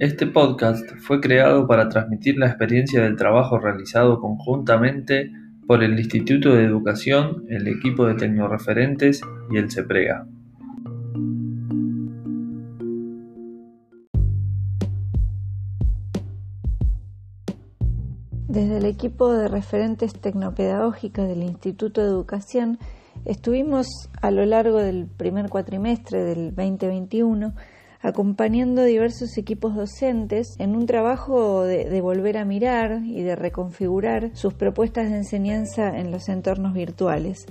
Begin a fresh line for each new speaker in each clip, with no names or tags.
Este podcast fue creado para transmitir la experiencia del trabajo realizado conjuntamente por el Instituto de Educación, el equipo de Tecnoreferentes y el CEPREGA.
Desde el equipo de referentes tecnopedagógicas del Instituto de Educación estuvimos a lo largo del primer cuatrimestre del 2021 acompañando a diversos equipos docentes en un trabajo de, volver a mirar y de reconfigurar sus propuestas de enseñanza en los entornos virtuales.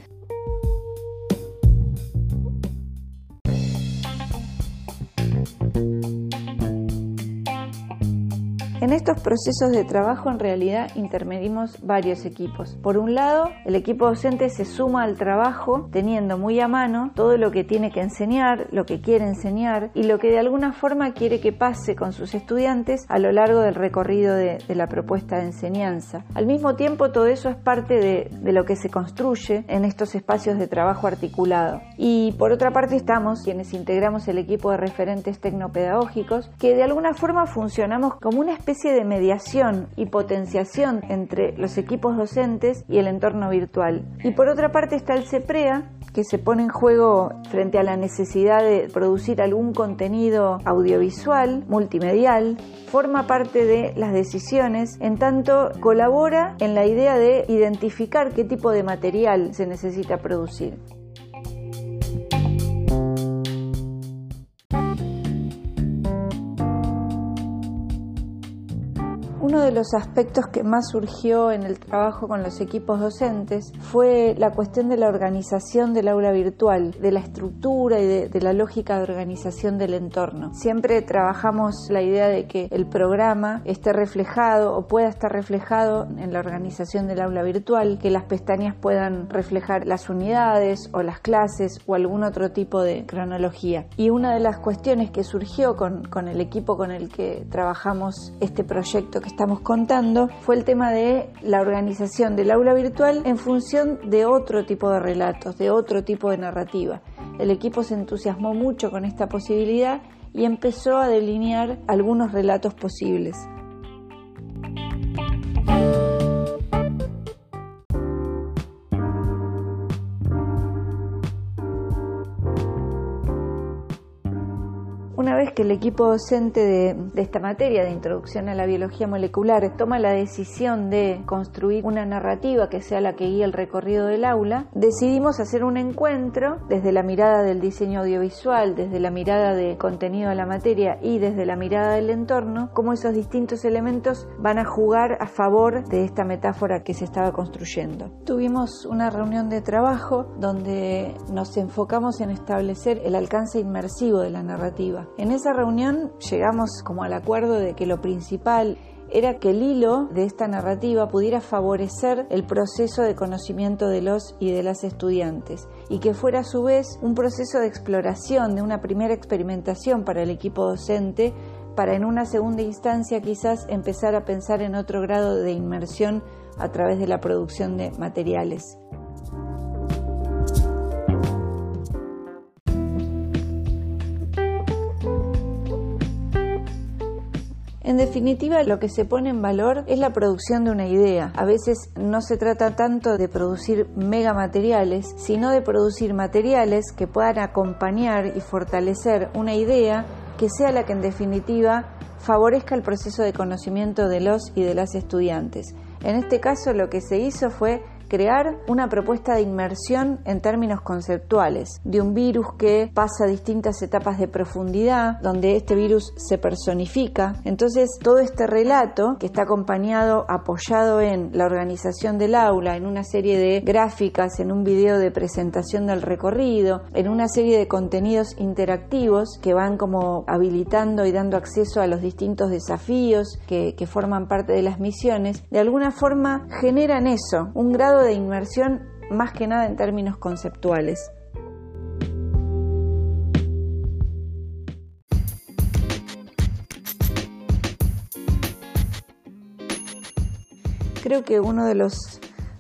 En estos procesos de trabajo en realidad intermedimos varios equipos. Por un lado, el equipo docente se suma al trabajo teniendo muy a mano todo lo que tiene que enseñar, lo que quiere enseñar y lo que de alguna forma quiere que pase con sus estudiantes a lo largo del recorrido de, la propuesta de enseñanza. Al mismo tiempo, todo eso es parte de, de lo que se construye en estos espacios de trabajo articulado. Y por otra parte estamos quienes integramos el equipo de referentes tecnopedagógicos que de alguna forma funcionamos como una especie de mediación y potenciación entre los equipos docentes y el entorno virtual. Y por otra parte está el CEPREA, que se pone en juego frente a la necesidad de producir algún contenido audiovisual, multimedial, forma parte de las decisiones, en tanto colabora en la idea de identificar qué tipo de material se necesita producir. Uno de los aspectos que más surgió en el trabajo con los equipos docentes fue la cuestión de la organización del aula virtual, de la estructura y de, la lógica de organización del entorno. Siempre trabajamos la idea de que el programa esté reflejado o pueda estar reflejado en la organización del aula virtual, que las pestañas puedan reflejar las unidades o las clases o algún otro tipo de cronología. Y una de las cuestiones que surgió con, con el equipo con el que trabajamos este proyecto que estamos contando fue el tema de la organización del aula virtual en función de otro tipo de relatos, de otro tipo de narrativa. El equipo se entusiasmó mucho con esta posibilidad y empezó a delinear algunos relatos posibles. Una vez que el equipo docente de, esta materia de introducción a la biología molecular toma la decisión de construir una narrativa que sea la que guíe el recorrido del aula, decidimos hacer un encuentro desde la mirada del diseño audiovisual, desde la mirada de contenido de la materia y desde la mirada del entorno, cómo esos distintos elementos van a jugar a favor de esta metáfora que se estaba construyendo. Tuvimos una reunión de trabajo donde nos enfocamos en establecer el alcance inmersivo de la narrativa en esa reunión llegamos como al acuerdo de que lo principal era que el hilo de esta narrativa pudiera favorecer el proceso de conocimiento de los y de las estudiantes y que fuera a su vez un proceso de exploración, de una primera experimentación para el equipo docente, para en una segunda instancia quizás empezar a pensar en otro grado de inmersión a través de la producción de materiales. Definitiva, lo que se pone en valor es la producción de una idea. A veces no se trata tanto de producir megamateriales, sino de producir materiales que puedan acompañar y fortalecer una idea que sea la que en definitiva favorezca el proceso de conocimiento de los y de las estudiantes. En este caso lo que se hizo fue crear una propuesta de inmersión en términos conceptuales, de un virus que pasa distintas etapas de profundidad, donde este virus se personifica. Entonces, todo este relato, que está acompañado, apoyado en la organización del aula, en una serie de gráficas, en un video de presentación del recorrido, en una serie de contenidos interactivos que van como habilitando y dando acceso a los distintos desafíos que, que forman parte de las misiones, de alguna forma generan eso, un grado de inmersión más que nada en términos conceptuales. Creo que uno de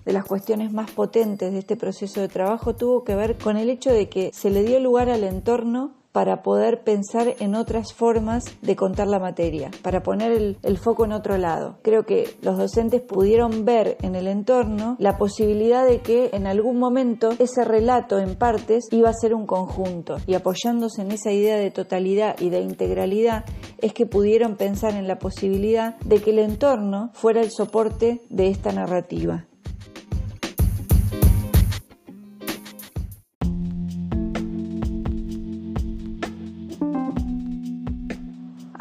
de las cuestiones más potentes de este proceso de trabajo tuvo que ver con el hecho de que se le dio lugar al entorno para poder pensar en otras formas de contar la materia, para poner el, foco en otro lado. Creo que los docentes pudieron ver en el entorno la posibilidad de que en algún momento ese relato en partes iba a ser un conjunto y apoyándose en esa idea de totalidad y de integralidad es que pudieron pensar en la posibilidad de que el entorno fuera el soporte de esta narrativa.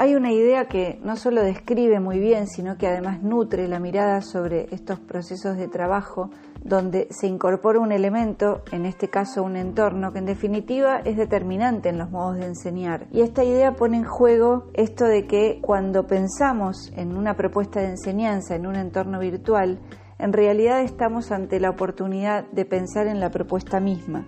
Hay una idea que no solo describe muy bien, sino que además nutre la mirada sobre estos procesos de trabajo, donde se incorpora un elemento, en este caso un entorno, que en definitiva es determinante en los modos de enseñar. Y esta idea pone en juego esto de que cuando pensamos en una propuesta de enseñanza en un entorno virtual, en realidad estamos ante la oportunidad de pensar en la propuesta misma.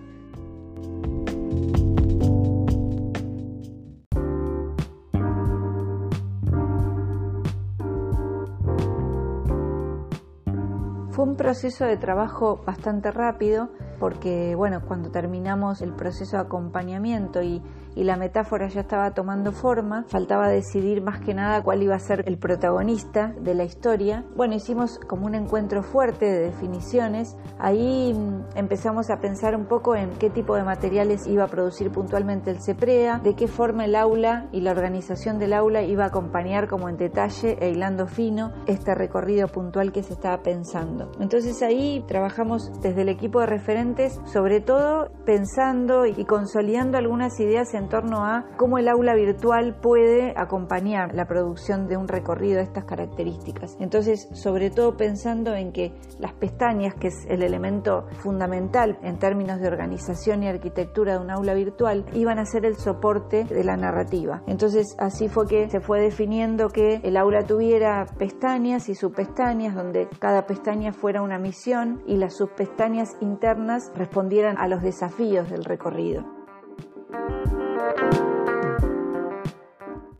Proceso de trabajo bastante rápido porque, bueno, cuando terminamos el proceso de acompañamiento y, y la metáfora ya estaba tomando forma, faltaba decidir más que nada cuál iba a ser el protagonista de la historia. Bueno, hicimos como un encuentro fuerte de definiciones. Ahí mm, empezamos a pensar un poco en qué tipo de materiales iba a producir puntualmente el CEPREA, de qué forma el aula y la organización del aula iba a acompañar como en detalle e hilando fino este recorrido puntual que se estaba pensando. Entonces ahí trabajamos desde el equipo de referentes, sobre todo pensando y consolidando algunas ideas en torno a cómo el aula virtual puede acompañar la producción de un recorrido de estas características. Entonces, sobre todo pensando en que las pestañas, que es el elemento fundamental en términos de organización y arquitectura de un aula virtual, iban a ser el soporte de la narrativa. Entonces, así fue que se fue definiendo que el aula tuviera pestañas y subpestañas, donde cada pestaña fuera una misión y las subpestañas internas respondieran a los desafíos del recorrido.